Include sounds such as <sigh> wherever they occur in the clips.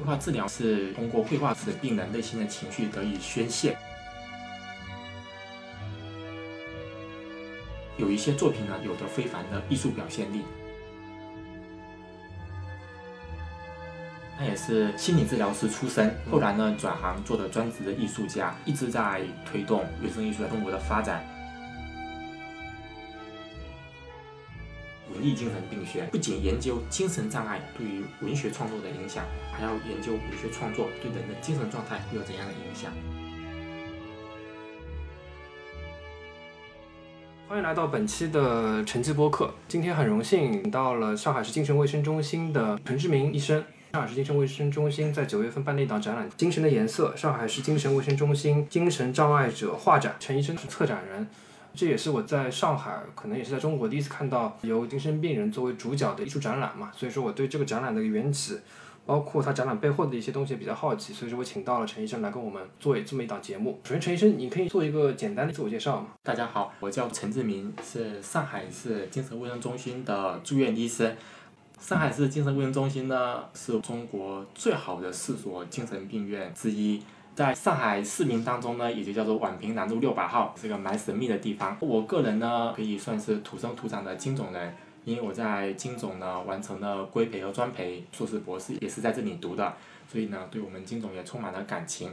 绘画治疗是通过绘画使病人内心的情绪得以宣泄。有一些作品呢，有着非凡的艺术表现力。他也是心理治疗师出身，后来呢转行做了专职的艺术家，一直在推动原生艺术在中国的发展。文艺精神病学不仅研究精神障碍对于文学创作的影响，还要研究文学创作对人的精神状态有怎样的影响。欢迎来到本期的晨记播客。今天很荣幸请到了上海市精神卫生中心的陈志明医生。上海市精神卫生中心在九月份办了一档展览《精神的颜色》，上海市精神卫生中心精神障碍者画展，陈医生是策展人。这也是我在上海，可能也是在中国第一次看到由精神病人作为主角的艺术展览嘛。所以说我对这个展览的缘起，包括它展览背后的一些东西比较好奇，所以说我请到了陈医生来跟我们做这么一档节目。首先，陈医生，你可以做一个简单的自我介绍吗？大家好，我叫陈志明，是上海市精神卫生中心的住院医生。上海市精神卫生中心呢，是中国最好的四所精神病院之一，在上海市民当中呢，也就叫做宛平南路六百号，是个蛮神秘的地方。我个人呢，可以算是土生土长的金种人，因为我在金种呢完成了规培和专培，硕士博士也是在这里读的，所以呢，对我们金种也充满了感情。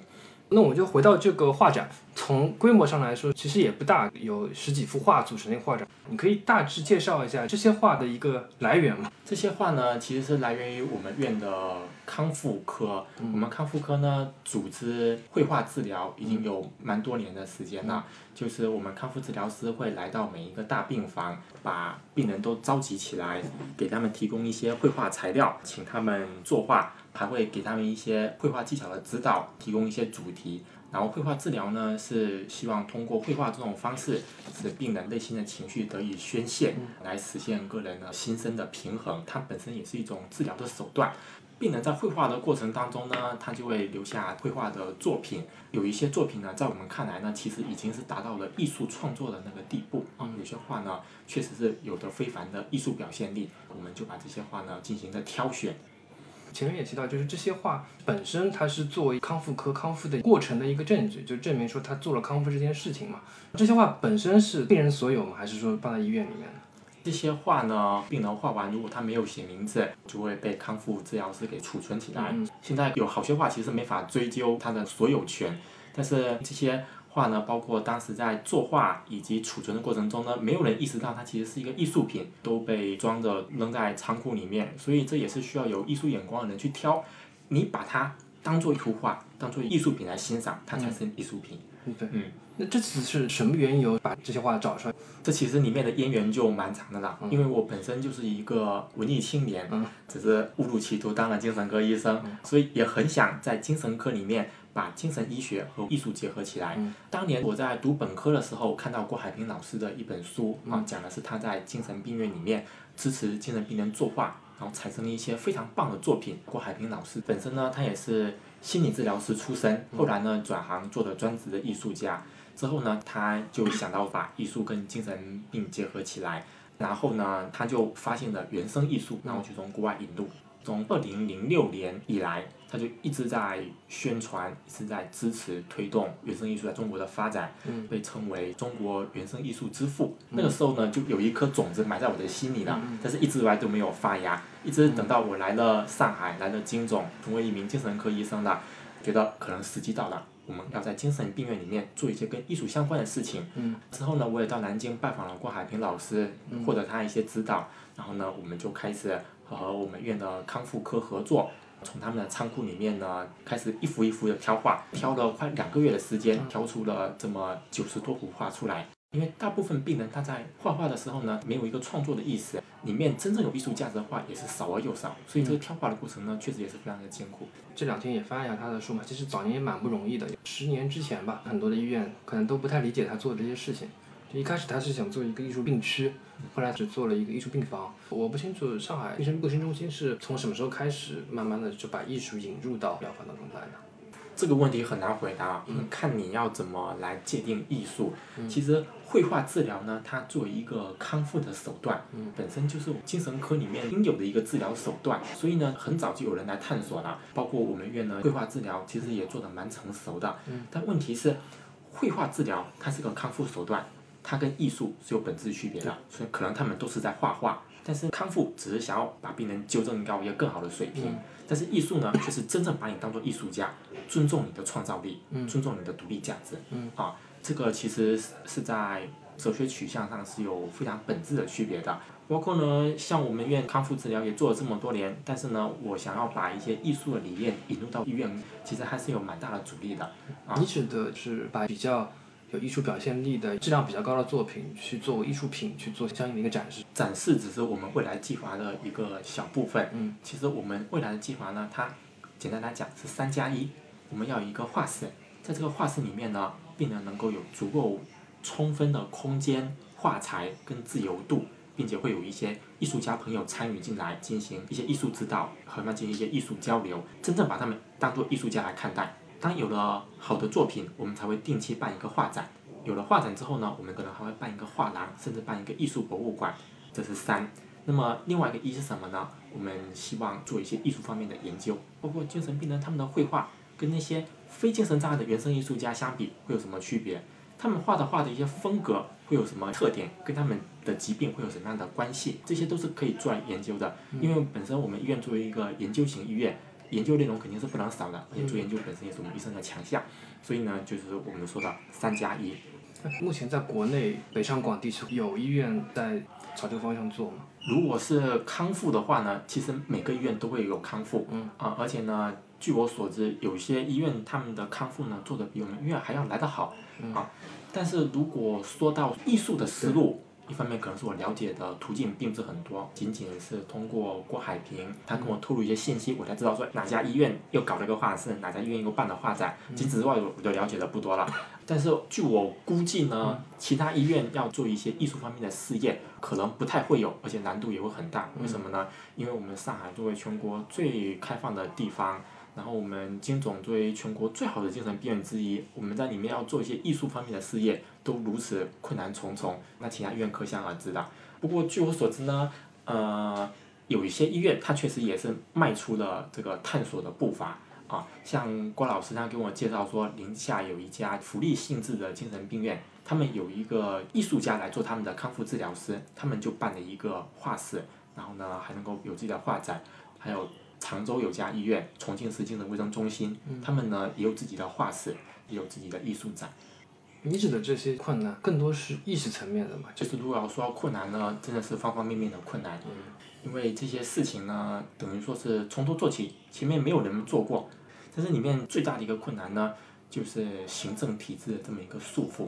那我们就回到这个画展，从规模上来说，其实也不大，有十几幅画组成的画展。你可以大致介绍一下这些画的一个来源吗？这些画呢，其实是来源于我们院的康复科。我们康复科呢，组织绘画治疗已经有蛮多年的时间了。就是我们康复治疗师会来到每一个大病房，把病人都召集起来，给他们提供一些绘画材料，请他们作画。还会给他们一些绘画技巧的指导，提供一些主题。然后绘画治疗呢，是希望通过绘画这种方式，使病人内心的情绪得以宣泄，来实现个人的心身的平衡。它本身也是一种治疗的手段。病人在绘画的过程当中呢，他就会留下绘画的作品。有一些作品呢，在我们看来呢，其实已经是达到了艺术创作的那个地步啊。有些画呢，确实是有着非凡的艺术表现力。我们就把这些画呢，进行了挑选。前面也提到，就是这些画本身，它是作为康复科康复的过程的一个证据，就证明说他做了康复这件事情嘛。这些画本身是病人所有吗？还是说放在医院里面的？这些画呢，病人画完，如果他没有写名字，就会被康复治疗师给储存起来。现在有好些画其实没法追究他的所有权，但是这些。画呢，包括当时在作画以及储存的过程中呢，没有人意识到它其实是一个艺术品，都被装着扔在仓库里面，所以这也是需要有艺术眼光的人去挑。你把它当做一幅画，当做艺术品来欣赏，它才是艺术品。对，嗯，那这次是什么缘由把这些画找出来？这其实里面的渊源就蛮长的了，因为我本身就是一个文艺青年，只是误入歧途当了精神科医生，所以也很想在精神科里面。把精神医学和艺术结合起来。当年我在读本科的时候，看到郭海平老师的一本书啊，讲的是他在精神病院里面支持精神病人作画，然后产生了一些非常棒的作品。郭海平老师本身呢，他也是心理治疗师出身，后来呢转行做的专职的艺术家。之后呢，他就想到把艺术跟精神病结合起来，然后呢，他就发现了原生艺术，然后就从国外引入。从二零零六年以来，他就一直在宣传，一直在支持推动原生艺术在中国的发展，被称为中国原生艺术之父。那个时候呢，就有一颗种子埋在我的心里了，但是一直以来都没有发芽。一直等到我来了上海，来了金总，成为一名精神科医生了，觉得可能时机到了，我们要在精神病院里面做一些跟艺术相关的事情。之后呢，我也到南京拜访了郭海平老师，获得他一些指导，然后呢，我们就开始。和我们院的康复科合作，从他们的仓库里面呢，开始一幅一幅的挑画，挑了快两个月的时间，挑出了这么九十多幅画出来。因为大部分病人他在画画的时候呢，没有一个创作的意识，里面真正有艺术价值的画也是少而又少，所以这个挑画的过程呢，确实也是非常的艰苦。这两天也翻一下他的书嘛，其实早年也蛮不容易的，十年之前吧，很多的医院可能都不太理解他做的这些事情。就一开始他是想做一个艺术病区，后来只做了一个艺术病房。我不清楚上海精神卫生中心是从什么时候开始，慢慢的就把艺术引入到疗法当中来的。这个问题很难回答，看你要怎么来界定艺术。其实绘画治疗呢，它作为一个康复的手段，本身就是精神科里面应有的一个治疗手段。所以呢，很早就有人来探索了，包括我们院呢，绘画治疗其实也做得蛮成熟的。但问题是，绘画治疗它是个康复手段，它跟艺术是有本质区别的，所以可能他们都是在画画。但是康复只是想要把病人纠正到一个更好的水平，但是艺术呢，却是真正把你当做艺术家，尊重你的创造力，尊重你的独立价值。啊，这个其实是在哲学取向上是有非常本质的区别的。包括呢，像我们院康复治疗也做了这么多年，但是呢，我想要把一些艺术的理念引入到医院，其实还是有蛮大的阻力的。啊你指的是把比较。有艺术表现力的质量比较高的作品，去作为艺术品去做相应的一个展示。展示只是我们未来计划的一个小部分。嗯。其实我们未来的计划呢，它简单来讲是三加一。我们要有一个画室，在这个画室里面呢，病人能够有足够充分的空间、画材跟自由度，并且会有一些艺术家朋友参与进来，进行一些艺术指导，和他们进行一些艺术交流，真正把他们当做艺术家来看待。当有了好的作品，我们才会定期办一个画展。有了画展之后呢，我们可能还会办一个画廊，甚至办一个艺术博物馆。这是三。那么另外一个一是什么呢？我们希望做一些艺术方面的研究，包括精神病人他们的绘画跟那些非精神障碍的原生艺术家相比会有什么区别？他们画的画的一些风格会有什么特点？跟他们的疾病会有什么样的关系？这些都是可以做研究的。因为本身我们医院作为一个研究型医院。研究内容肯定是不能少的，而且做研究本身也是我们医生的强项，所以呢，就是我们说的三加一。目前在国内北上广地区有医院在朝这个方向做吗？如果是康复的话呢，其实每个医院都会有康复，啊，而且呢，据我所知，有些医院他们的康复呢做的比我们医院还要来得好，啊，但是如果说到艺术的思路。一方面可能是我了解的途径并不是很多，仅仅是通过郭海平，他跟我透露一些信息，我才知道说哪家医院又搞了个画室，哪家医院又办了画展。仅此之外，我就了解的不多了。但是据我估计呢，其他医院要做一些艺术方面的事业，可能不太会有，而且难度也会很大。为什么呢？因为我们上海作为全国最开放的地方。然后我们金总作为全国最好的精神病院之一，我们在里面要做一些艺术方面的事业，都如此困难重重，那其他医院可想而知的。不过据我所知呢，呃，有一些医院它确实也是迈出了这个探索的步伐啊。像郭老师他给我介绍说，宁夏有一家福利性质的精神病院，他们有一个艺术家来做他们的康复治疗师，他们就办了一个画室，然后呢还能够有自己的画展，还有。常州有家医院，重庆市精神卫生中心，他们呢也有自己的画室，也有自己的艺术展。你指的这些困难，更多是意识层面的嘛？就是如果要说困难呢，真的是方方面面的困难。嗯。因为这些事情呢，等于说是从头做起，前面没有人做过。但是里面最大的一个困难呢，就是行政体制的这么一个束缚。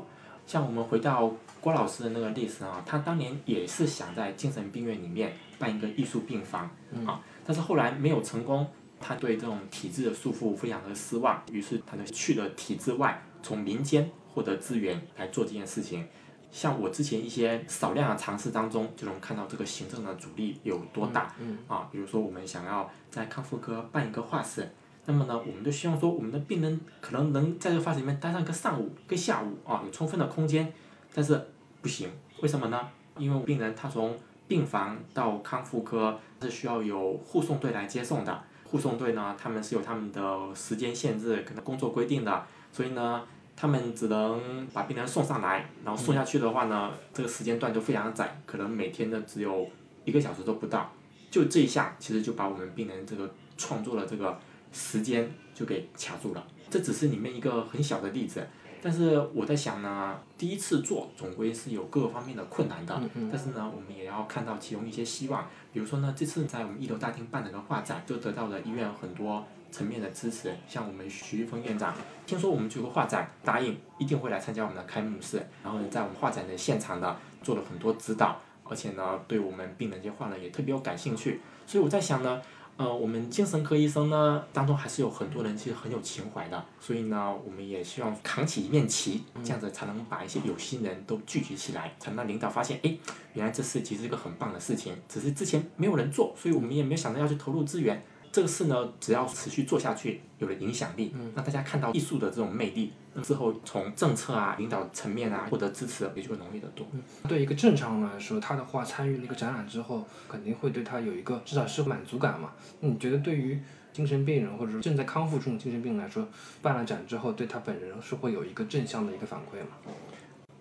像我们回到郭老师的那个例子啊，他当年也是想在精神病院里面办一个艺术病房啊。但是后来没有成功，他对这种体制的束缚非常的失望，于是他就去了体制外，从民间获得资源来做这件事情。像我之前一些少量的尝试当中，就能看到这个行政的阻力有多大。啊，比如说我们想要在康复科办一个画室，那么呢，我们都希望说我们的病人可能能在这个发室里面待上一个上午、一个下午啊，有充分的空间。但是不行，为什么呢？因为病人他从病房到康复科是需要有护送队来接送的，护送队呢，他们是有他们的时间限制，可能工作规定的，所以呢，他们只能把病人送上来，然后送下去的话呢，这个时间段就非常窄，可能每天呢只有一个小时都不到，就这一下，其实就把我们病人这个创作的这个时间就给卡住了，这只是里面一个很小的例子。但是我在想呢，第一次做总归是有各个方面的困难的。但是呢，我们也要看到其中一些希望。比如说呢，这次在我们一楼大厅办了个画展，就得到了医院很多层面的支持。像我们徐玉峰院长，听说我们这个画展，答应一定会来参加我们的开幕式。然后呢，在我们画展的现场呢，做了很多指导，而且呢，对我们病人这些画呢也特别有感兴趣。所以我在想呢。呃，我们精神科医生呢，当中还是有很多人其实很有情怀的，所以呢，我们也希望扛起一面旗，这样子才能把一些有心人都聚集起来，才能让领导发现，哎，原来这事其实是一个很棒的事情，只是之前没有人做，所以我们也没有想到要去投入资源，这个事呢，只要持续做下去，有了影响力，让大家看到艺术的这种魅力，那之后从政策啊、领导层面啊获得支持，也就会容易得多。对一个正常人来说，他的话参与了一个展览之后，肯定会对他有一个至少是满足感嘛。你觉得对于精神病人或者说正在康复中的精神病人来说，办了展之后，对他本人是会有一个正向的一个反馈吗？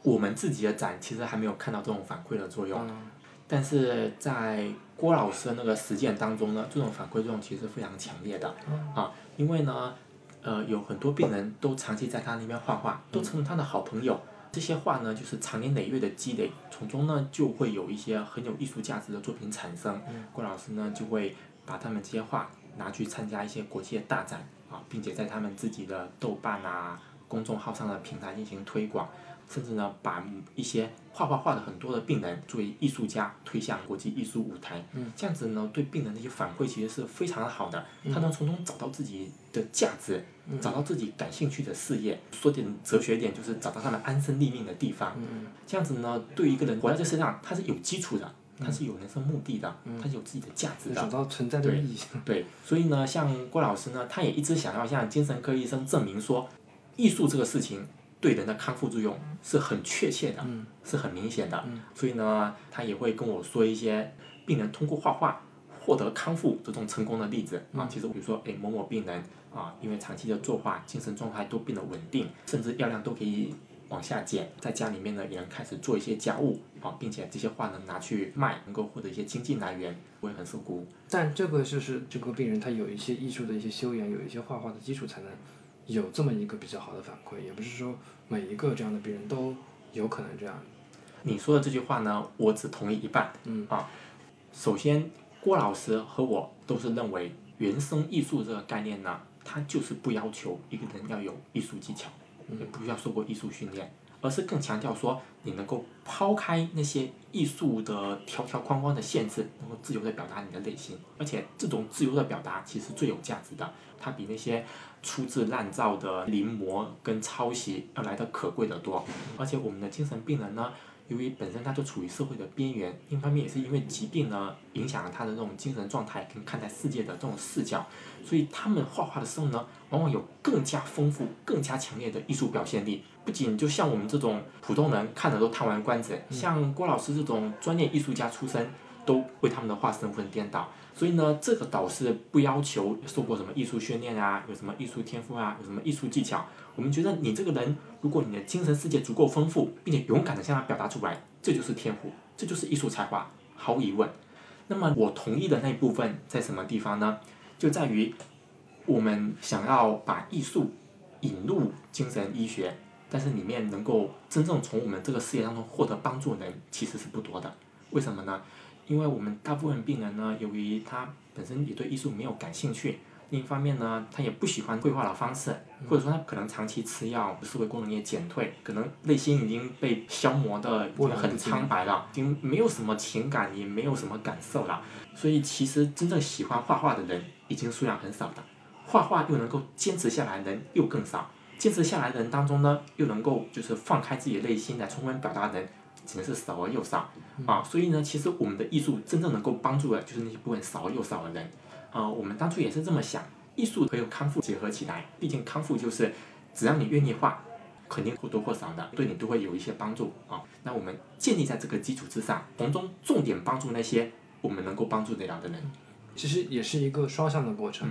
我们自己的展其实还没有看到这种反馈的作用，但是在郭老师的那个实践当中呢，这种反馈作用其实非常强烈的啊，因为呢，呃，有很多病人都长期在他那边画画，都成了他的好朋友。这些画呢，就是长年累月的积累，从中呢就会有一些很有艺术价值的作品产生。郭老师呢就会把他们这些画拿去参加一些国际的大展啊，并且在他们自己的豆瓣啊公众号上的平台进行推广。甚至呢，把一些画画画的很多的病人作为艺术家推向国际艺术舞台，嗯这样子呢，对病人的一些反馈其实是非常好的，他能从中找到自己的价值，找到自己感兴趣的事业，说点哲学点就是找到他们安身立命的地方，嗯这样子呢，对一个人活在这世上，他是有基础的，他是有人生目的的，他是有自己的价值的，找到存在的意义。对，所以呢，像郭老师呢，他也一直想要向精神科医生证明说，艺术这个事情。对人的康复作用是很确切的，是很明显的，所以呢，他也会跟我说一些病人通过画画获得康复这种成功的例子啊。其实比如说，哎，某某病人啊，因为长期的作画，精神状态都变得稳定，甚至药量都可以往下减，在家里面呢也能开始做一些家务啊，并且这些画能拿去卖，能够获得一些经济来源，我也很受鼓舞。但这个就是这个病人他有一些艺术的一些修养，有一些画画的基础才能。有这么一个比较好的反馈，也不是说每一个这样的病人都有可能这样。你说的这句话呢，我只同意一半。嗯啊，首先郭老师和我都是认为原生艺术这个概念呢，它就是不要求一个人要有艺术技巧，也不需要受过艺术训练，而是更强调说你能够抛开那些艺术的条条框框的限制，能够自由的表达你的内心，而且这种自由的表达其实最有价值的，它比那些。粗制滥造的临摹跟抄袭要来的可贵得多，而且我们的精神病人呢，由于本身他就处于社会的边缘，一方面也是因为疾病呢影响了他的这种精神状态跟看待世界的这种视角，所以他们画画的时候呢，往往有更加丰富、更加强烈的艺术表现力。不仅就像我们这种普通人看的都叹完关子，像郭老师这种专业艺术家出身，都为他们的画神魂颠倒。所以呢，这个导师不要求受过什么艺术训练啊，有什么艺术天赋啊，有什么艺术技巧。我们觉得你这个人，如果你的精神世界足够丰富，并且勇敢的向他表达出来，这就是天赋，这就是艺术才华，毫无疑问。那么我同意的那一部分在什么地方呢？就在于我们想要把艺术引入精神医学，但是里面能够真正从我们这个事业当中获得帮助的人其实是不多的。为什么呢？因为我们大部分病人呢，由于他本身也对艺术没有感兴趣，另一方面呢，他也不喜欢绘画的方式，或者说他可能长期吃药，思维功能也减退，可能内心已经被消磨的很苍白了，已经没有什么情感，也没有什么感受了。所以其实真正喜欢画画的人已经数量很少的，画画又能够坚持下来的人又更少，坚持下来的人当中呢，又能够就是放开自己的内心来充分表达的人。只能是少而又少，啊，所以呢，其实我们的艺术真正能够帮助的，就是那些部分少而又少的人，啊，我们当初也是这么想，艺术和康复结合起来，毕竟康复就是只要你愿意画，肯定或多或少的对你都会有一些帮助啊。那我们建立在这个基础之上，从中重点帮助那些我们能够帮助得了的人，其实也是一个双向的过程。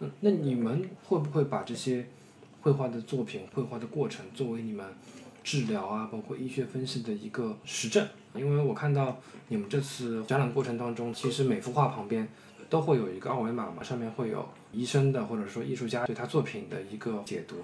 嗯，那你们会不会把这些绘画的作品、绘画的过程作为你们？治疗啊，包括医学分析的一个实证，因为我看到你们这次展览过程当中，其实每幅画旁边都会有一个二维码嘛，上面会有医生的或者说艺术家对他作品的一个解读。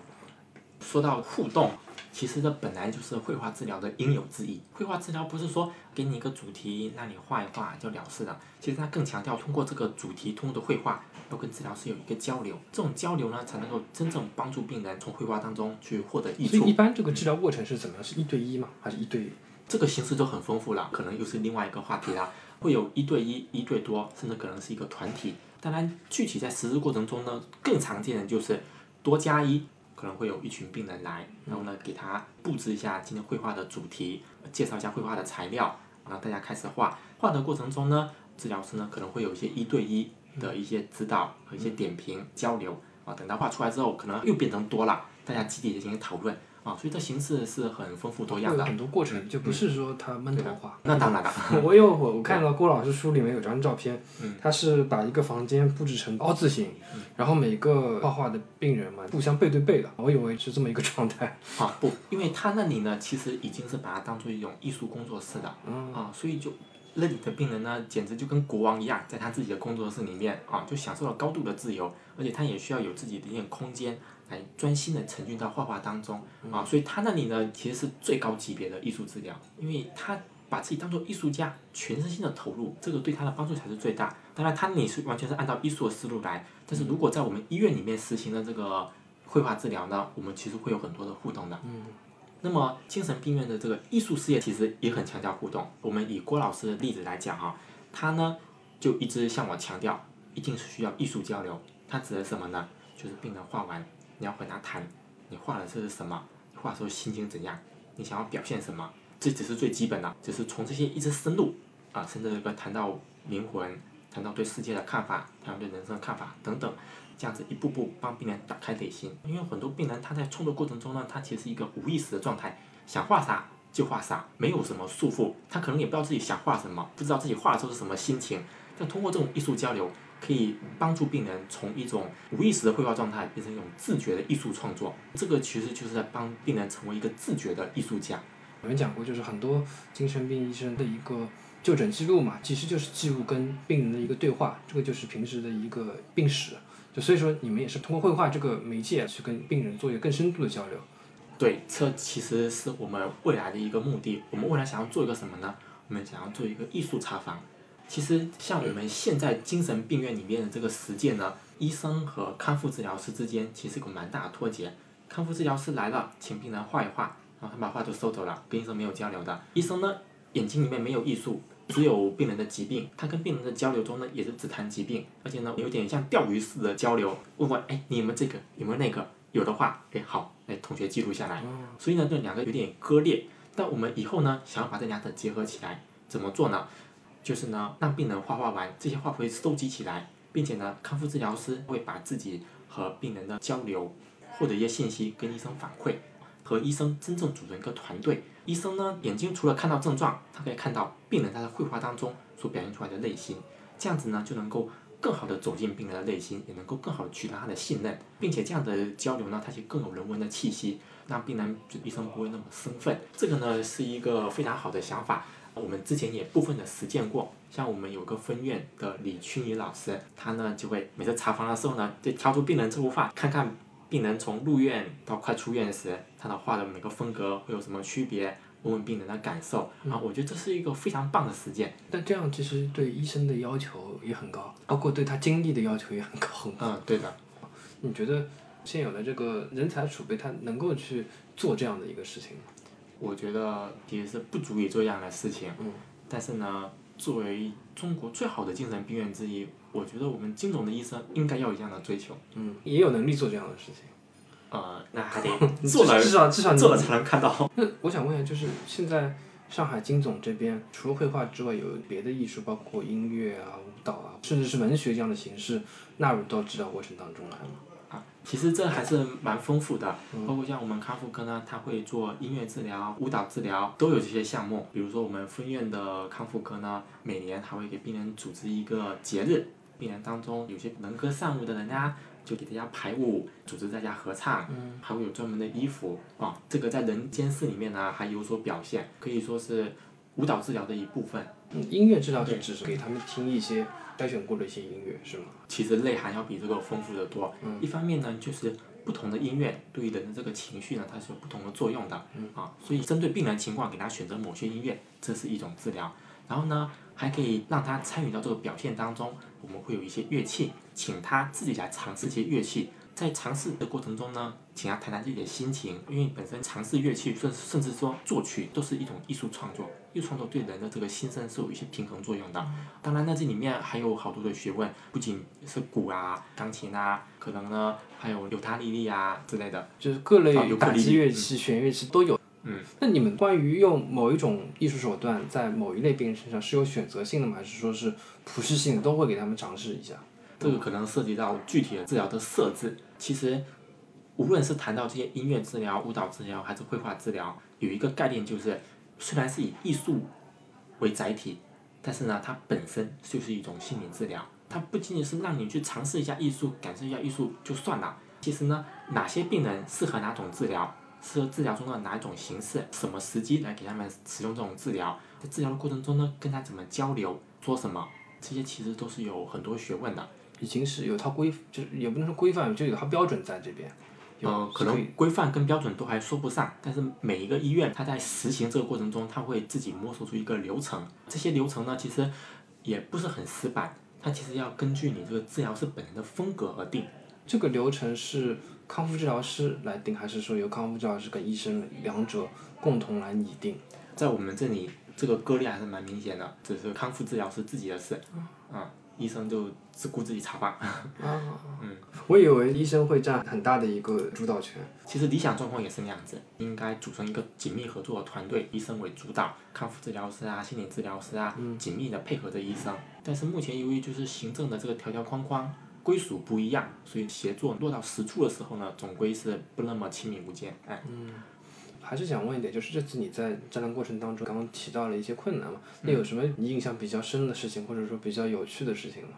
说到互动。其实这本来就是绘画治疗的应有之义。绘画治疗不是说给你一个主题让你画一画就了事的，其实它更强调通过这个主题，通过的绘画要跟治疗师有一个交流，这种交流呢才能够真正帮助病人从绘画当中去获得益处。所以一般这个治疗过程是怎么样？是一对一吗？还是一对？这个形式就很丰富了，可能又是另外一个话题了。会有一对一、一对多，甚至可能是一个团体。当然，具体在实施过程中呢，更常见的就是多加一。可能会有一群病人来，然后呢，给他布置一下今天绘画的主题，介绍一下绘画的材料，然后大家开始画。画的过程中呢，治疗师呢可能会有一些一对一的一些指导和一些点评交流啊。等到画出来之后，可能又变成多了，大家集体进行讨论。啊，所以它形式是很丰富多样的，很多过程，就不是说他闷头画。那当然了，<laughs> 我有我我看到郭老师书里面有张照片，他是把一个房间布置成凹字形，然后每个画画的病人嘛，互相背对背的，我以为是这么一个 <laughs> 状态。啊不，因为他那里呢，其实已经是把它当做一种艺术工作室的，啊，所以就那里的病人呢，简直就跟国王一样，在他自己的工作室里面啊，就享受了高度的自由，而且他也需要有自己的一点空间。来专心的沉浸到画画当中啊，所以他那里呢其实是最高级别的艺术治疗，因为他把自己当做艺术家，全身心的投入，这个对他的帮助才是最大。当然，他那里是完全是按照艺术的思路来，但是如果在我们医院里面实行的这个绘画治疗呢，我们其实会有很多的互动的。嗯。那么精神病院的这个艺术事业其实也很强调互动。我们以郭老师的例子来讲哈，他呢就一直向我强调，一定是需要艺术交流。他指的什么呢？就是病人画完。你要和他谈，你画的这是什么？你画的时候心情怎样？你想要表现什么？这只是最基本的，只是从这些一直深入啊，甚至这个谈到灵魂，谈到对世界的看法，谈到对人生的看法等等，这样子一步步帮病人打开内心。因为很多病人他在创作过程中呢，他其实一个无意识的状态，想画啥就画啥，没有什么束缚，他可能也不知道自己想画什么，不知道自己画的时候是什么心情。但通过这种艺术交流。可以帮助病人从一种无意识的绘画状态变成一种自觉的艺术创作，这个其实就是在帮病人成为一个自觉的艺术家。我们讲过，就是很多精神病医生的一个就诊记录嘛，其实就是记录跟病人的一个对话，这个就是平时的一个病史。就所以说，你们也是通过绘画这个媒介去跟病人做一个更深度的交流。对，这其实是我们未来的一个目的。我们未来想要做一个什么呢？我们想要做一个艺术茶房。其实像我们现在精神病院里面的这个实践呢，医生和康复治疗师之间其实有个蛮大的脱节。康复治疗师来了，请病人画一画，然后他把画就收走了，跟医生没有交流的。医生呢，眼睛里面没有艺术，只有病人的疾病。他跟病人的交流中呢，也是只谈疾病，而且呢，有点像钓鱼式的交流，问问哎，你有没有这个，有没有那个？有的话，哎好，哎同学记录下来。所以呢，这两个有点割裂。但我们以后呢，想要把这两者结合起来，怎么做呢？就是呢，让病人画画完，这些画会收集起来，并且呢，康复治疗师会把自己和病人的交流，获得一些信息跟医生反馈，和医生真正组成一个团队。医生呢，眼睛除了看到症状，他可以看到病人他在绘画当中所表现出来的内心，这样子呢，就能够更好的走进病人的内心，也能够更好的取得他的信任，并且这样的交流呢，它就更有人文的气息，让病人就医生不会那么生分。这个呢，是一个非常好的想法。我们之前也部分的实践过，像我们有个分院的李曲妮老师，他呢就会每次查房的时候呢，就挑出病人这幅画，看看病人从入院到快出院时，他的画的每个风格会有什么区别，问问病人的感受。啊，我觉得这是一个非常棒的实践。但这样其实对医生的要求也很高，包括对他精力的要求也很高。嗯，对的。你觉得现有的这个人才储备，他能够去做这样的一个事情吗？我觉得也是不足以做这样的事情，但是呢，作为中国最好的精神病院之一，我觉得我们金总的医生应该要有这样的追求。嗯，也有能力做这样的事情。呃，那还得做了，至少至少做了才能看到。<laughs> 那我想问一下，就是现在上海金总这边，除了绘画之外，有别的艺术，包括音乐啊、舞蹈啊，甚至是文学这样的形式，纳入到治疗过程当中来吗？其实这还是蛮丰富的，包括像我们康复科呢，他会做音乐治疗、舞蹈治疗，都有这些项目。比如说我们分院的康复科呢，每年还会给病人组织一个节日，病人当中有些能歌善舞的人呀，就给大家排舞，组织大家合唱，还会有专门的衣服啊。这个在人间世里面呢还有所表现，可以说是舞蹈治疗的一部分。音乐治疗是只是给他们听一些。筛选过的一些音乐是吗？其实内涵要比这个丰富的多。一方面呢，就是不同的音乐对于人的这个情绪呢，它是有不同的作用的。啊，所以针对病人情况，给他选择某些音乐，这是一种治疗。然后呢，还可以让他参与到这个表现当中。我们会有一些乐器，请他自己来尝试一些乐器。在尝试的过程中呢，请他谈谈自己的心情，因为本身尝试乐器，甚甚至说作曲，都是一种艺术创作。艺术创作对人的这个心身是有一些平衡作用的。当然呢，这里面还有好多的学问，不仅是鼓啊、钢琴啊，可能呢还有尤他利利啊之类的，就是各类打击乐器、弦乐器都有。嗯。那你们关于用某一种艺术手段在某一类病人身上是有选择性的吗？还是说是普适性的，都会给他们尝试一下？这个可能涉及到具体的治疗的设置。其实，无论是谈到这些音乐治疗、舞蹈治疗还是绘画治疗，有一个概念就是，虽然是以艺术为载体，但是呢，它本身就是一种心理治疗。它不仅仅是让你去尝试一下艺术、感受一下艺术就算了。其实呢，哪些病人适合哪种治疗，适合治疗中的哪一种形式，什么时机来给他们使用这种治疗，在治疗的过程中呢，跟他怎么交流，做什么，这些其实都是有很多学问的。已经是有套规，就是也不能说规范，就有套标准在这边。呃，可能规范跟标准都还说不上，但是每一个医院，它在实行这个过程中，它会自己摸索出一个流程。这些流程呢，其实也不是很死板，它其实要根据你这个治疗师本人的风格而定。这个流程是康复治疗师来定，还是说由康复治疗师跟医生两者共同来拟定？在我们这里，这个割裂还是蛮明显的，只是康复治疗师自己的事，嗯。医生就只顾自己插班。啊，<laughs> 嗯，我以为医生会占很大的一个主导权。其实理想状况也是那样子，应该组成一个紧密合作的团队，医生为主导，康复治疗师啊、心理治疗师啊，紧密的配合着医生。但是目前由于就是行政的这个条条框框归属不一样，所以协作落到实处的时候呢，总归是不那么亲密无间，哎。嗯。还是想问一点，就是这次你在展览过程当中，刚刚提到了一些困难嘛？那有什么你印象比较深的事情，或者说比较有趣的事情吗？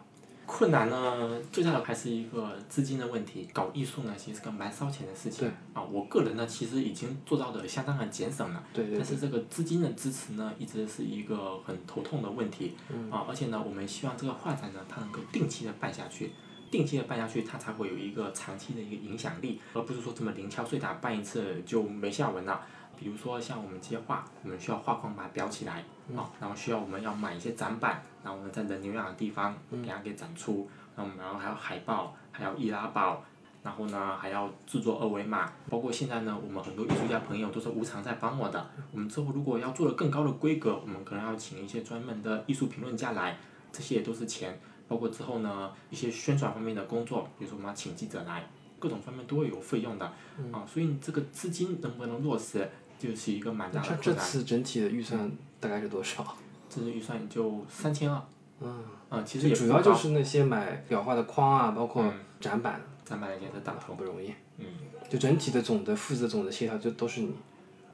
困难呢，最大的还是一个资金的问题。搞艺术呢，其实是个蛮烧钱的事情。啊，我个人呢，其实已经做到的相当的节省了。对对。但是这个资金的支持呢，一直是一个很头痛的问题。嗯。啊，而且呢，我们希望这个画展呢，它能够定期的办下去。定期的办下去，它才会有一个长期的一个影响力，而不是说这么零敲碎打办一次就没下文了。比如说像我们这些画，我们需要画框把它裱起来，啊，然后需要我们要买一些展板，然后呢在人流量的地方给它给展出，然后然后还有海报，还有易拉宝，然后呢还要制作二维码，包括现在呢我们很多艺术家朋友都是无偿在帮我的，我们之后如果要做的更高的规格，我们可能要请一些专门的艺术评论家来，这些也都是钱，包括之后呢一些宣传方面的工作，比如说我们要请记者来，各种方面都会有费用的，啊，所以这个资金能不能落实？就是一个蛮大的困难。这次整体的预算大概是多少？这次预算就三千二。嗯。嗯，其实也主要就是那些买裱画的框啊，包括展板。展板那些都大头。不容易。嗯。就整体的总的负责、总的协调，就都是你。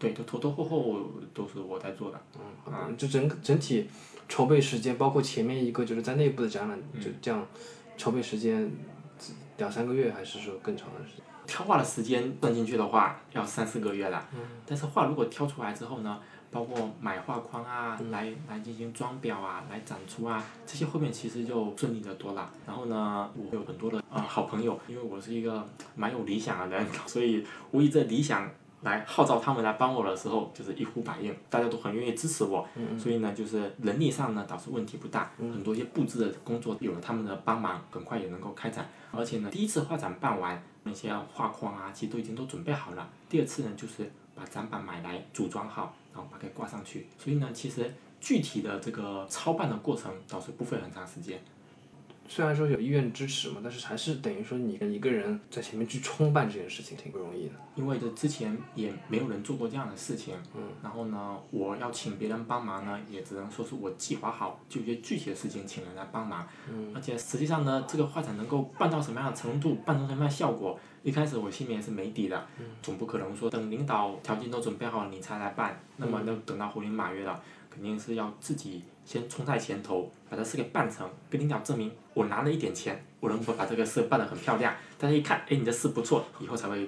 对，都拖拖后后都是我在做的。嗯。啊，就整整体筹备时间，包括前面一个就是在内部的展览，就这样筹备时间两三个月，还是说更长的时间？挑画的时间算进去的话，要三四个月了。嗯。但是画如果挑出来之后呢，包括买画框啊，来来进行装裱啊，来展出啊，这些后面其实就顺利的多了。然后呢，我有很多的呃好朋友，因为我是一个蛮有理想的人，<laughs> 所以无疑这理想来号召他们来帮我的时候，就是一呼百应，大家都很愿意支持我。嗯所以呢，就是能力上呢倒是问题不大，很多一些布置的工作有了他们的帮忙，很快也能够开展。而且呢，第一次画展办完。那些画框啊，其实都已经都准备好了。第二次呢，就是把展板买来组装好，然后把它挂上去。所以呢，其实具体的这个操办的过程倒是不费很长时间。虽然说有医院支持嘛，但是还是等于说你一个人在前面去冲办这件事情挺不容易的。因为这之前也没有人做过这样的事情，嗯，然后呢，我要请别人帮忙呢，也只能说是我计划好，就一些具体的事情请人来帮忙。嗯，而且实际上呢，这个画展能够办到什么样的程度，办成什么样的效果，一开始我心里也是没底的。嗯，总不可能说等领导条件都准备好了你才来办，那么那等到猴年马月了，肯定是要自己。先冲在前头，把这事给办成，跟领导证明我拿了一点钱，我能够把这个事办得很漂亮。大家一看，哎，你的事不错，以后才会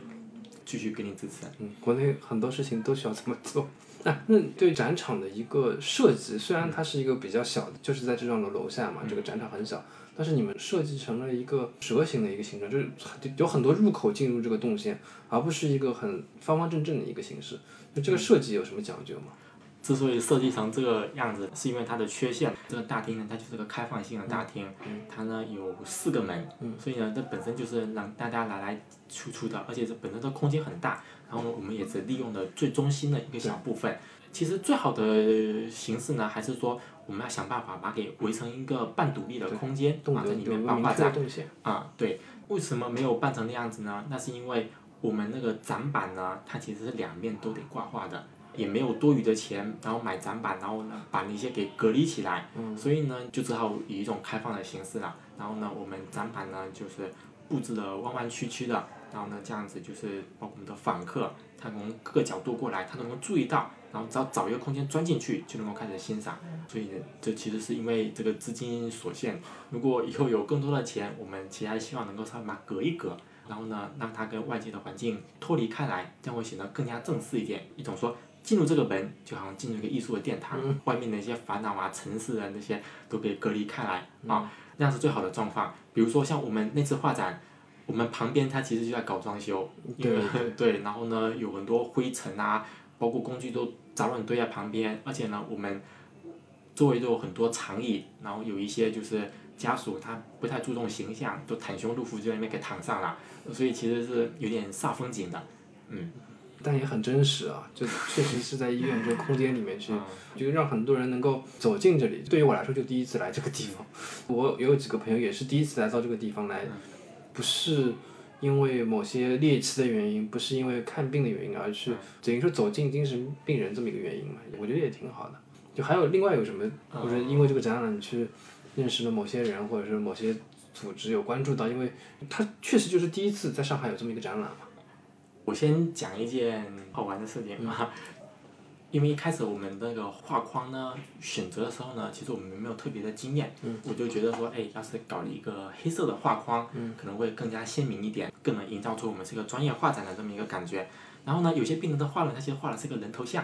继续给你支持。嗯，国内很多事情都需要这么做。那那对展场的一个设计，虽然它是一个比较小的，就是在这幢楼楼下嘛，这个展场很小，但是你们设计成了一个蛇形的一个形状，就是有很多入口进入这个动线，而不是一个很方方正正的一个形式。那这个设计有什么讲究吗？之所以设计成这个样子，是因为它的缺陷。这个大厅呢，它就是个开放性的大厅，它呢有四个门，所以呢，这本身就是让大家来来出出的，而且这本身的空间很大。然后呢，我们也是利用了最中心的一个小部分。其实最好的形式呢，还是说我们要想办法把它给围成一个半独立的空间，啊，在里面办画展。啊，对，为什么没有办成那样子呢？那是因为我们那个展板呢，它其实是两面都得挂画的。也没有多余的钱，然后买展板，然后呢把那些给隔离起来，所以呢就只好以一种开放的形式了。然后呢我们展板呢就是布置的弯弯曲曲的，然后呢这样子就是包括我们的访客，他从各个角度过来，他都能注意到，然后只要找一个空间钻进去就能够开始欣赏。所以这其实是因为这个资金所限，如果以后有更多的钱，我们其实还希望能够稍微把它隔一隔。然后呢，让它跟外界的环境脱离开来，这样会显得更加正式一点。一种说进入这个门，就好像进入一个艺术的殿堂，外面的一些烦恼啊、城市啊那些都被隔离开来啊，那样是最好的状况。比如说像我们那次画展，我们旁边它其实就在搞装修，对 <laughs> 对，然后呢有很多灰尘啊，包括工具都杂乱堆在旁边，而且呢我们周围都有很多长椅，然后有一些就是家属他不太注重形象，都袒胸露腹就在那边给躺上了。所以其实是有点煞风景的，嗯，但也很真实啊，就确实是在医院这个空间里面去，就让很多人能够走进这里。对于我来说，就第一次来这个地方，我也有几个朋友也是第一次来到这个地方来，不是因为某些猎奇的原因，不是因为看病的原因，而是等于说走进精神病人这么一个原因嘛。我觉得也挺好的。就还有另外有什么，或者因为这个展览去认识了某些人，或者是某些。组织有关注到，因为他确实就是第一次在上海有这么一个展览嘛。我先讲一件好玩的事情啊，因为一开始我们那个画框呢选择的时候呢，其实我们没有特别的经验，我就觉得说，哎，要是搞了一个黑色的画框，可能会更加鲜明一点，更能营造出我们是一个专业画展的这么一个感觉。然后呢，有些病人的画呢，他其实画的是个人头像，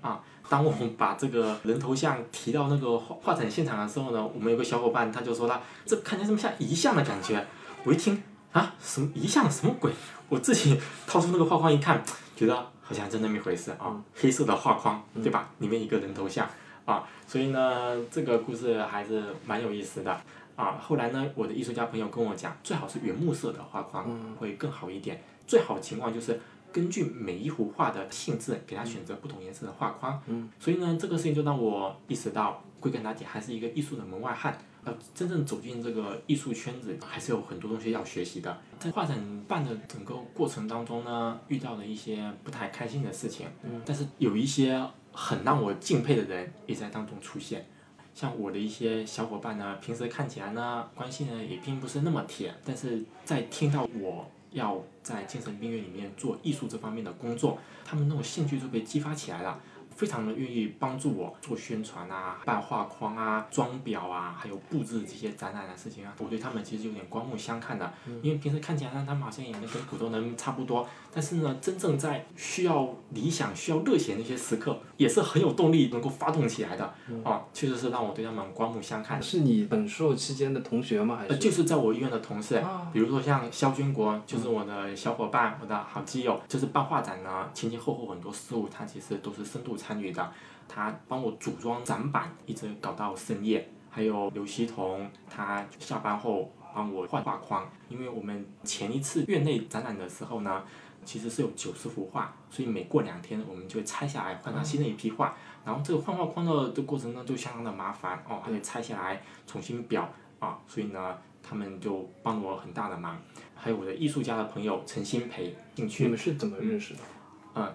啊，当我们把这个人头像提到那个画画展现场的时候呢，我们有个小伙伴他就说了，这看起来这么像遗像的感觉，我一听啊，什么遗像什么鬼？我自己掏出那个画框一看，觉得好像真那么一回事啊，黑色的画框，对吧？里面一个人头像，啊，所以呢，这个故事还是蛮有意思的，啊，后来呢，我的艺术家朋友跟我讲，最好是原木色的画框会更好一点，最好的情况就是。根据每一幅画的性质，给他选择不同颜色的画框。嗯，所以呢，这个事情就让我意识到，归根到底还是一个艺术的门外汉。要真正走进这个艺术圈子，还是有很多东西要学习的。在画展办的整个过程当中呢，遇到了一些不太开心的事情。嗯，但是有一些很让我敬佩的人也在当中出现。像我的一些小伙伴呢，平时看起来呢，关系呢也并不是那么铁，但是在听到我。要在精神病院里面做艺术这方面的工作，他们那种兴趣就被激发起来了。非常的愿意帮助我做宣传啊、办画框啊、装裱啊，还有布置这些展览的事情啊。我对他们其实有点刮目相看的，因为平时看起来他们好像也跟普通人差不多，但是呢，真正在需要理想、需要热血那些时刻，也是很有动力能够发动起来的啊。确实是让我对他们刮目相看。是你本硕期间的同学吗？还是？就是在我医院的同事，比如说像肖军国，就是我的小伙伴，我的好基友，就是办画展呢，前前后后很多事物，他其实都是深度。参与的，他帮我组装展板，一直搞到深夜。还有刘希彤，他下班后帮我换画框。因为我们前一次院内展览的时候呢，其实是有九十幅画，所以每过两天我们就会拆下来换上新的一批画。然后这个换画框的这过程呢，就相当的麻烦哦，还得拆下来重新裱啊。所以呢，他们就帮了我很大的忙。还有我的艺术家的朋友陈新培，进去。你们是怎么认识的？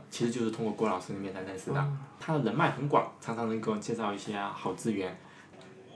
其实就是通过郭老师那边才认识的，他的人脉很广，常常能给我介绍一些好资源。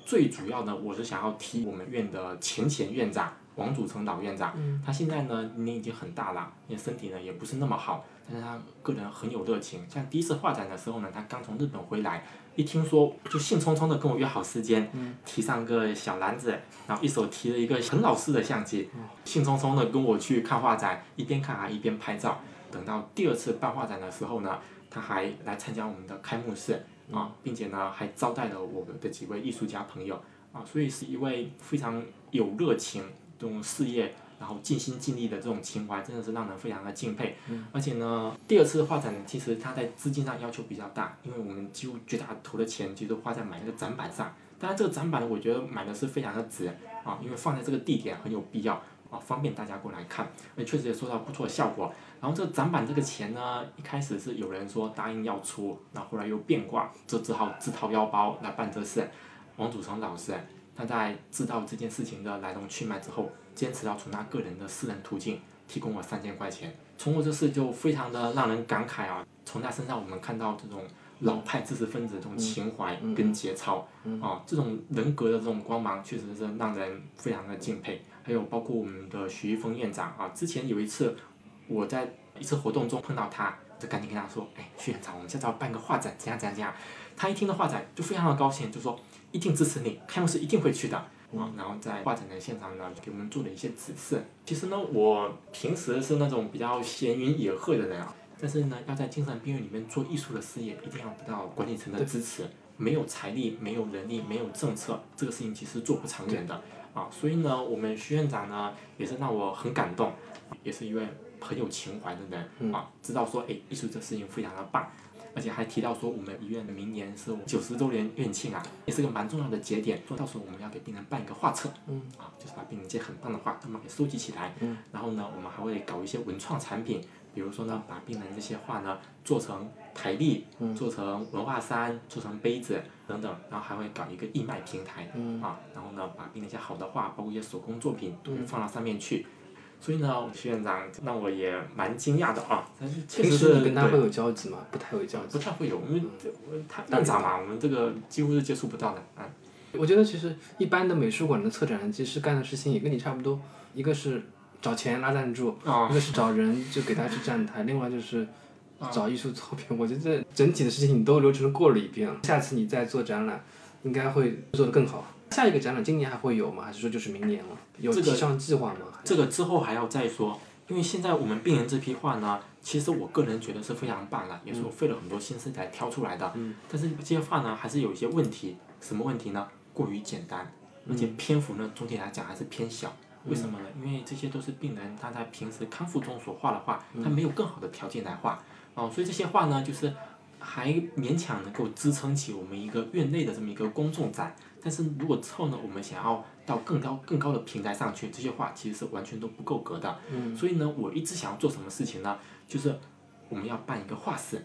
最主要的，我是想要提我们院的前前院长王祖成老院长，他现在呢年龄已经很大了，也身体呢也不是那么好，但是他个人很有热情。像第一次画展的时候呢，他刚从日本回来，一听说就兴冲冲的跟我约好时间，提上个小篮子，然后一手提了一个很老式的相机，兴冲冲的跟我去看画展，一边看还一边拍照。等到第二次办画展的时候呢，他还来参加我们的开幕式啊，并且呢还招待了我们的几位艺术家朋友啊，所以是一位非常有热情这种事业，然后尽心尽力的这种情怀，真的是让人非常的敬佩。而且呢，第二次画展其实他在资金上要求比较大，因为我们几乎绝大头的钱其实都花在买那个展板上。当然这个展板呢，我觉得买的是非常的值啊，因为放在这个地点很有必要。啊，方便大家过来看，也确实也收到不错的效果。然后这个展板这个钱呢，一开始是有人说答应要出，那后来又变卦，就只好自掏腰包来办这事。王祖成老师他在知道这件事情的来龙去脉之后，坚持要从他个人的私人途径提供我三千块钱。从我这事就非常的让人感慨啊，从他身上我们看到这种老派知识分子这种情怀跟节操，啊，这种人格的这种光芒，确实是让人非常的敬佩。还有包括我们的徐玉峰院长啊，之前有一次我在一次活动中碰到他，就赶紧跟他说，哎，徐院长，我们下次要办个画展，怎样怎样怎样。他一听到画展就非常的高兴，就说一定支持你，开幕式一定会去的。啊，然后在画展的现场呢，给我们做了一些指示。其实呢，我平时是那种比较闲云野鹤的人啊，但是呢，要在精神病院里面做艺术的事业，一定要得到管理层的支持。没有财力，没有人力，没有政策，这个事情其实做不长远的。啊，所以呢，我们徐院长呢也是让我很感动，也是一位很有情怀的人啊，知道说哎，艺术这事情非常的棒，而且还提到说我们医院的明年是九十周年院庆啊，也是个蛮重要的节点，说到时候我们要给病人办一个画册，啊，就是把病人一些很棒的画，他们给收集起来，然后呢，我们还会搞一些文创产品。比如说呢，把病人这些画呢做成台历，做成文化衫，做成杯子等等，然后还会搞一个义卖平台，啊，然后呢把病人一些好的画，包括一些手工作品都放到上面去。所以呢，徐院长让我也蛮惊讶的啊。平时跟他会有交集吗？不太有交集。不太会有，因为他院长嘛，我们这个几乎是接触不到的，嗯。我觉得其实一般的美术馆的策展人其实干的事情也跟你差不多，一个是。找钱拉赞助，一个是找人就给他去站台，另外就是找艺术作品。<laughs> 我觉得整体的事情你都流程过了一遍了，下次你再做展览，应该会做得更好。下一个展览今年还会有吗？还是说就是明年了？有提上计划吗？这个之后还要再说，因为现在我们病人这批画呢，其实我个人觉得是非常棒了，也是我费了很多心思才挑出来的。但是这些画呢，还是有一些问题。什么问题呢？过于简单，而且篇幅呢，总体来讲还是偏小。为什么呢？因为这些都是病人他在平时康复中所画的画，他没有更好的条件来画，哦，所以这些画呢，就是还勉强能够支撑起我们一个院内的这么一个公众展。但是如果之后呢，我们想要到更高更高的平台上去，这些画其实是完全都不够格的。嗯所以呢，我一直想要做什么事情呢？就是我们要办一个画室，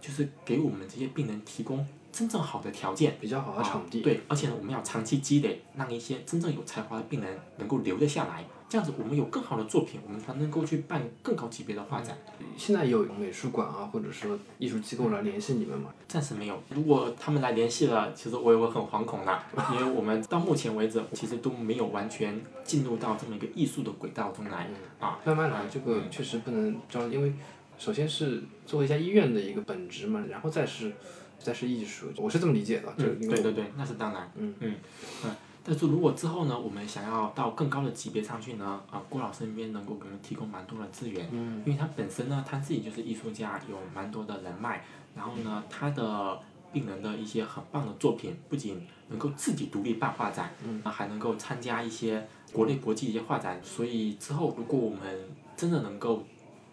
就是给我们这些病人提供。真正好的条件，比较好的场地，对，而且呢，我们要长期积累，让一些真正有才华的病人能够留得下来，这样子我们有更好的作品，我们才能够去办更高级别的画展。现在有美术馆啊，或者说艺术机构来联系你们吗？暂时没有。如果他们来联系了，其实我也会很惶恐的，<laughs> 因为我们到目前为止其实都没有完全进入到这么一个艺术的轨道中来啊。慢慢来，这个确实不能着急，因为首先是作为一家医院的一个本职嘛，然后再是。再是艺术，我是这么理解的。嗯，对对对，那是当然。嗯嗯嗯，但是如果之后呢，我们想要到更高的级别上去呢，啊，郭老师那边能够给我们提供蛮多的资源，嗯因为他本身呢，他自己就是艺术家，有蛮多的人脉，然后呢，他的病人的一些很棒的作品，不仅能够自己独立办画展，嗯，还能够参加一些国内国际一些画展，所以之后如果我们真的能够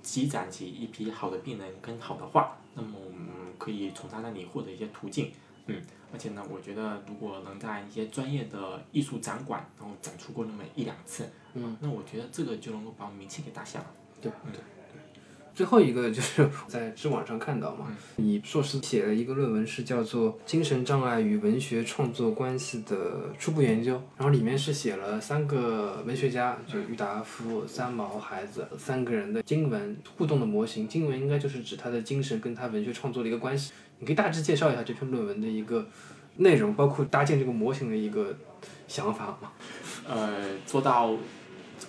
积攒起一批好的病人跟好的画，那么我们。可以从他那里获得一些途径，嗯，而且呢，我觉得如果能在一些专业的艺术展馆，然后展出过那么一两次，嗯，那我觉得这个就能够把名气给打响了。对，对。最后一个就是 <laughs> 在知网上看到嘛，你硕士写了一个论文，是叫做《精神障碍与文学创作关系的初步研究》，然后里面是写了三个文学家，就郁达夫、三毛孩子三个人的经文互动的模型。经文应该就是指他的精神跟他文学创作的一个关系。你可以大致介绍一下这篇论文的一个内容，包括搭建这个模型的一个想法吗？呃，做到。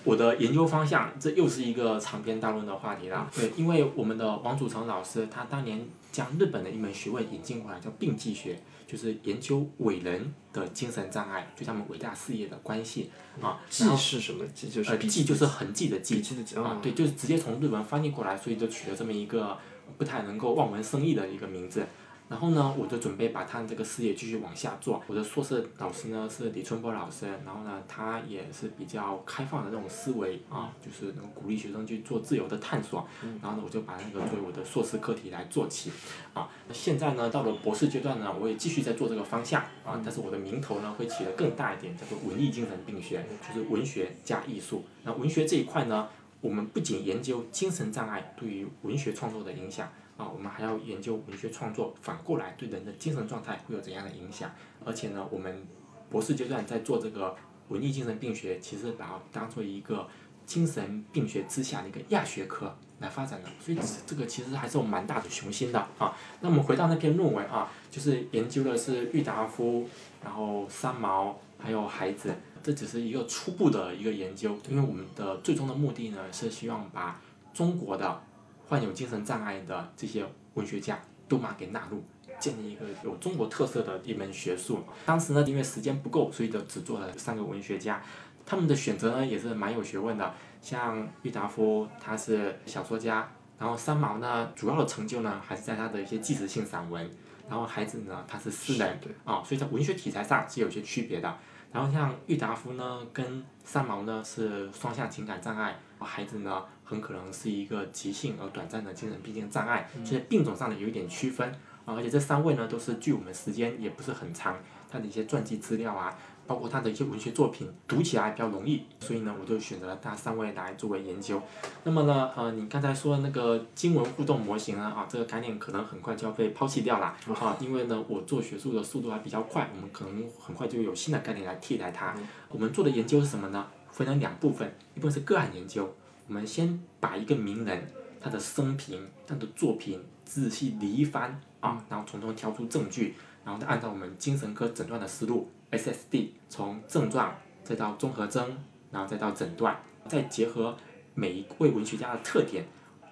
我的研究方向，这又是一个长篇大论的话题了。对，因为我们的王祖成老师，他当年将日本的一门学问引进过来，叫病记学，就是研究伟人的精神障碍对他们伟大事业的关系。啊，记是什么？记就是记就是痕迹的记。记的记啊，对，就是直接从日文翻译过来，所以就取了这么一个不太能够望文生义的一个名字。然后呢，我就准备把他这个事业继续往下做。我的硕士老师呢是李春波老师，然后呢，他也是比较开放的那种思维啊，就是能鼓励学生去做自由的探索。然后呢，我就把那个作为我的硕士课题来做起。啊，现在呢，到了博士阶段呢，我也继续在做这个方向啊，但是我的名头呢会起得更大一点，叫做文艺精神病学，就是文学加艺术。那文学这一块呢，我们不仅研究精神障碍对于文学创作的影响。啊，我们还要研究文学创作反过来对人的精神状态会有怎样的影响，而且呢，我们博士阶段在做这个文艺精神病学，其实把它当做一个精神病学之下的一个亚学科来发展的，所以这个其实还是有蛮大的雄心的啊。那我们回到那篇论文啊，就是研究的是郁达夫，然后三毛还有孩子，这只是一个初步的一个研究，因为我们的最终的目的呢是希望把中国的患有精神障碍的这些文学家都把给纳入，建立一个有中国特色的一门学术。当时呢，因为时间不够，所以就只做了三个文学家，他们的选择呢也是蛮有学问的。像郁达夫，他是小说家，然后三毛呢，主要的成就呢还是在他的一些纪实性散文，然后孩子呢，他是诗人，啊，所以在文学题材上是有些区别的。然后像郁达夫呢，跟三毛呢是双向情感障碍，孩子呢很可能是一个急性而短暂的精神病性障碍，这些病种上呢有一点区分，啊，而且这三位呢都是距我们时间也不是很长，他的一些传记资料啊。包括他的一些文学作品，读起来比较容易，所以呢，我就选择了他三位来作为研究。那么呢，呃，你刚才说的那个经文互动模型呢，啊，这个概念可能很快就要被抛弃掉了，啊，因为呢，我做学术的速度还比较快，我们可能很快就有新的概念来替代它。我们做的研究是什么呢？分成两部分，一部分是个案研究，我们先把一个名人他的生平、他的作品仔细理一番，啊，然后从中挑出证据，然后再按照我们精神科诊断的思路。SSD 从症状再到综合征，然后再到诊断，再结合每一位文学家的特点，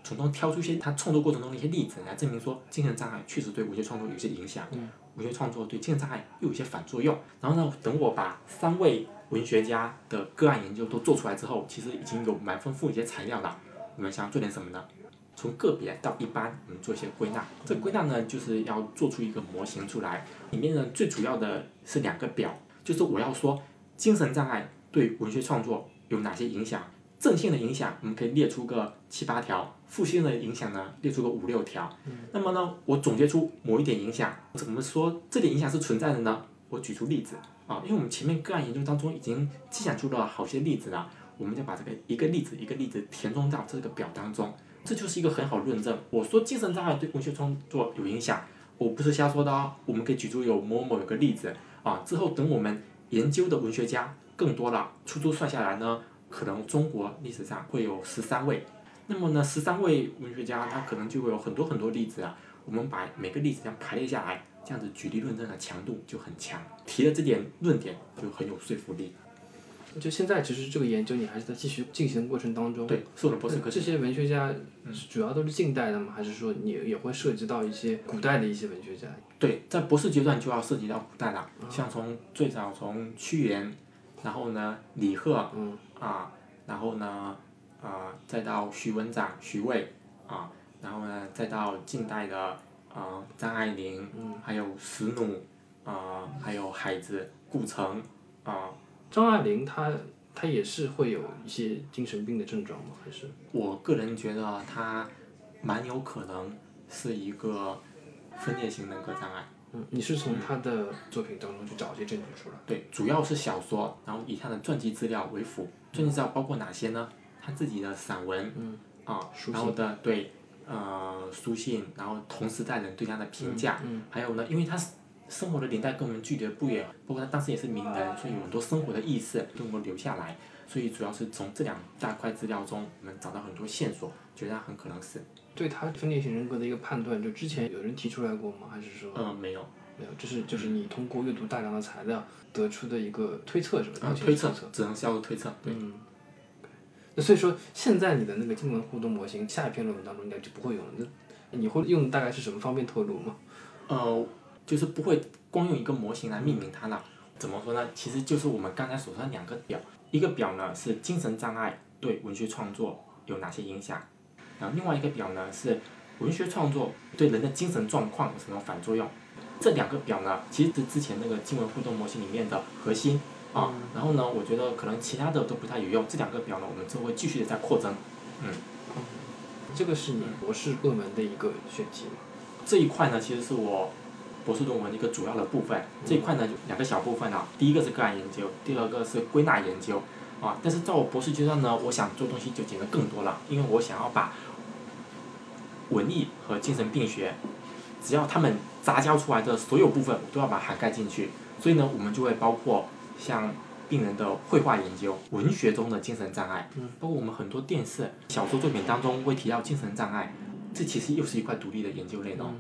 从中挑出一些他创作过程中的一些例子来证明说，精神障碍确实对文学创作有些影响，文学创作对精神障碍又有些反作用。然后呢，等我把三位文学家的个案研究都做出来之后，其实已经有蛮丰富一些材料了。我们想做点什么呢？从个别到一般，我们做一些归纳。这归纳呢，就是要做出一个模型出来。里面呢，最主要的是两个表，就是我要说精神障碍对文学创作有哪些影响。正性的影响，我们可以列出个七八条；负性的影响呢，列出个五六条。那么呢，我总结出某一点影响，怎么说这点影响是存在的呢？我举出例子啊，因为我们前面个案研究当中已经积攒出了好些例子了，我们就把这个一个例子一个例子填充到这个表当中。这就是一个很好论证。我说精神障碍对文学创作有影响，我不是瞎说的哦。我们可以举出有某某有个例子啊。之后等我们研究的文学家更多了，粗粗算下来呢，可能中国历史上会有十三位。那么呢，十三位文学家他可能就会有很多很多例子啊。我们把每个例子这样排列下来，这样子举例论证的强度就很强，提的这点论点就很有说服力。就现在，其实这个研究你还是在继续进行的过程当中。对，是我的博士课这些文学家主要都是近代的吗？还是说你也会涉及到一些古代的一些文学家？对，在博士阶段就要涉及到古代了，像从最早从屈原，然后呢李贺，嗯啊，然后呢啊再到徐文长、徐渭，啊，然后呢再到近代的啊张爱玲，还有史努，啊，还有海子、顾城，啊。张爱玲她她也是会有一些精神病的症状吗？还是？我个人觉得她蛮有可能是一个分裂型人格障碍。嗯，你是从她的作品当中去找一些证据出来？对，主要是小说，然后以她的传记资料为辅。传记资料包括哪些呢？她自己的散文，嗯，啊，然后的对，呃，书信，然后同时代人对他的评价，嗯，还有呢，因为他。生活的年代跟我们距离不远，包括他当时也是名人，所以有很多生活的意识都能够留下来。所以主要是从这两大块资料中，我们找到很多线索，觉得他很可能是。对他分裂型人格的一个判断，就之前有人提出来过吗？还是说？嗯，没有。没有，这是就是你通过阅读大量的材料得出的一个推测，是吧？嗯，推测，只能叫做推测。嗯。所以说，现在你的那个经文互动模型，下一篇论文当中应该就不会用了。那你会用大概是什么方便透露吗？呃。就是不会光用一个模型来命名它呢，怎么说呢？其实就是我们刚才所说的两个表，一个表呢是精神障碍对文学创作有哪些影响，然后另外一个表呢是文学创作对人的精神状况有什么反作用。这两个表呢，其实是之前那个经文互动模型里面的核心啊。然后呢，我觉得可能其他的都不太有用。这两个表呢，我们就会继续的在扩增。嗯，这个是你博士论文的一个选题。这一块呢，其实是我。博士论文一个主要的部分，这一块呢就两个小部分啊。第一个是个案研究，第二个是归纳研究，啊，但是在我博士阶段呢，我想做东西就简得更多了，因为我想要把文艺和精神病学，只要他们杂交出来的所有部分，我都要把它涵盖进去。所以呢，我们就会包括像病人的绘画研究、文学中的精神障碍，包括我们很多电视、小说作品当中会提到精神障碍，这其实又是一块独立的研究内容。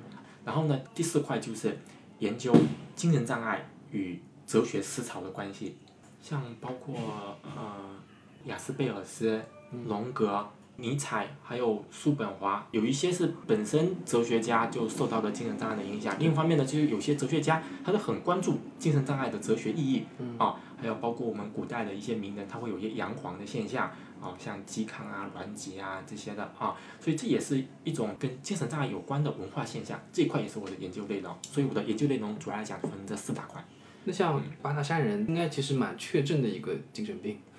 然后呢，第四块就是研究精神障碍与哲学思潮的关系，像包括呃雅斯贝尔斯、荣格。尼采还有叔本华，有一些是本身哲学家就受到了精神障碍的影响。另一方面呢，就是有些哲学家他是很关注精神障碍的哲学意义啊，还有包括我们古代的一些名人，他会有一些阳黄的现象啊，像嵇康啊、栾吉啊这些的啊，所以这也是一种跟精神障碍有关的文化现象。这一块也是我的研究内容，所以我的研究内容主要来讲分这四大块。那像八大山人，应该其实蛮确诊的一个精神病。嗯，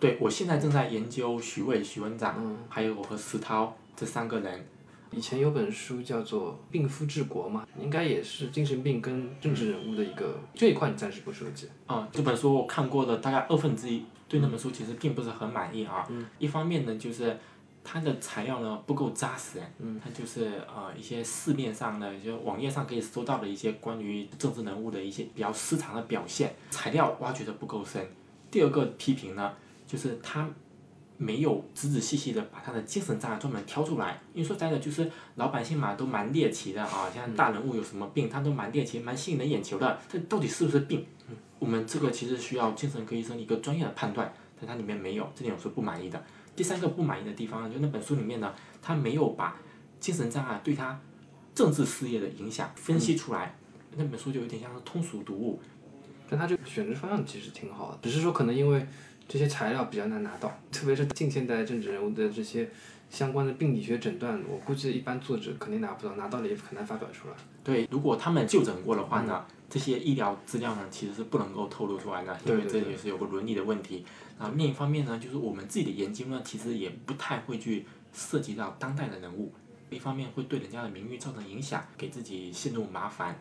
对，我现在正在研究徐渭、徐文长，还有我和石涛这三个人。以前有本书叫做《病夫治国》嘛，应该也是精神病跟政治人物的一个这一块，你暂时不涉及。嗯，这本书我看过了大概二分之一，对那本书其实并不是很满意啊。一方面呢，就是它的材料呢不够扎实，嗯它就是呃一些市面上的就网页上可以搜到的一些关于政治人物的一些比较失常的表现，材料挖掘的不够深。第二个批评呢。就是他没有仔仔细细的把他的精神障碍专门挑出来，因为说真的，就是老百姓嘛都蛮猎奇的啊，像大人物有什么病，他都蛮猎奇、蛮吸引人眼球的，这到底是不是病？我们这个其实需要精神科医生一个专业的判断，但它里面没有，这点我是不满意的。第三个不满意的地方呢，就那本书里面呢，他没有把精神障碍对他政治事业的影响分析出来，那本书就有点像是通俗读物。但他这个选择方向其实挺好的，只是说可能因为。这些材料比较难拿到，特别是近现代政治人物的这些相关的病理学诊断，我估计一般作者肯定拿不到，拿到了也很难发表出来。对，如果他们就诊过的话呢，这些医疗资料呢其实是不能够透露出来的，因为这也是有个伦理的问题。啊，另一方面呢，就是我们自己的研究呢，其实也不太会去涉及到当代的人物，一方面会对人家的名誉造成影响，给自己陷入麻烦。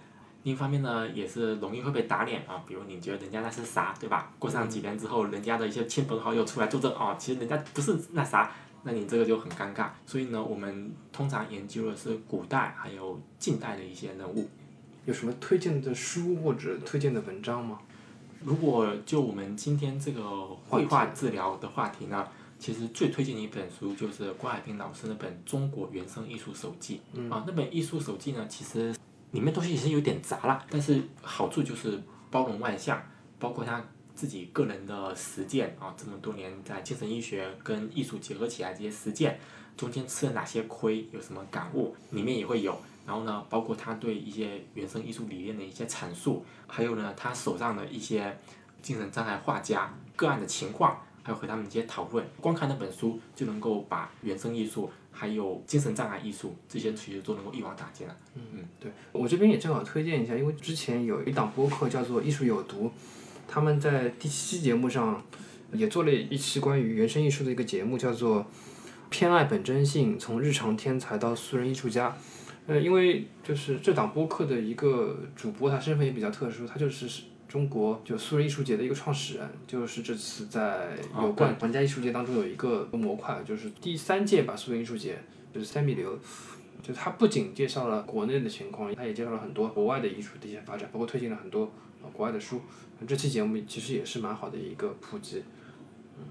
另一方面呢，也是容易会被打脸啊，比如你觉得人家那是啥，对吧？过上几年之后，人家的一些亲朋好友出来作证，哦，其实人家不是那啥，那你这个就很尴尬。所以呢，我们通常研究的是古代还有近代的一些人物。有什么推荐的书或者推荐的文章吗？如果就我们今天这个绘画治疗的话题呢，其实最推荐的一本书就是郭海平老师那本《中国原生艺术手记》嗯啊，那本艺术手记呢，其实。里面东西也是有点杂了，但是好处就是包容万象，包括他自己个人的实践啊，这么多年在精神医学跟艺术结合起来这些实践，中间吃了哪些亏，有什么感悟，里面也会有。然后呢，包括他对一些原生艺术理念的一些阐述，还有呢，他手上的一些精神障碍画家个案的情况，还有和他们一些讨论。光看那本书就能够把原生艺术。还有精神障碍艺术，这些其实都能够一网打尽了。嗯嗯，对我这边也正好推荐一下，因为之前有一档播客叫做《艺术有毒》，他们在第七期节目上也做了一期关于原生艺术的一个节目，叫做《偏爱本真性：从日常天才到素人艺术家》。呃，因为就是这档播客的一个主播，他身份也比较特殊，他就是中国就素人艺术节的一个创始人，就是这次在有关皇家艺术节当中有一个模块，就是第三届吧素人艺术节，就是三米流，就他不仅介绍了国内的情况，他也介绍了很多国外的艺术的一些发展，包括推荐了很多国外的书。这期节目其实也是蛮好的一个普及。嗯，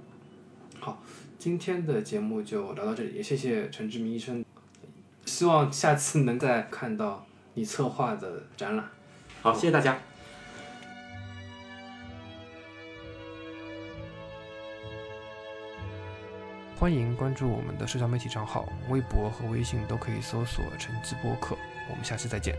好，今天的节目就聊到这里，也谢谢陈志明医生，希望下次能再看到你策划的展览。好，谢谢大家。欢迎关注我们的社交媒体账号，微博和微信都可以搜索“晨记播客”。我们下期再见。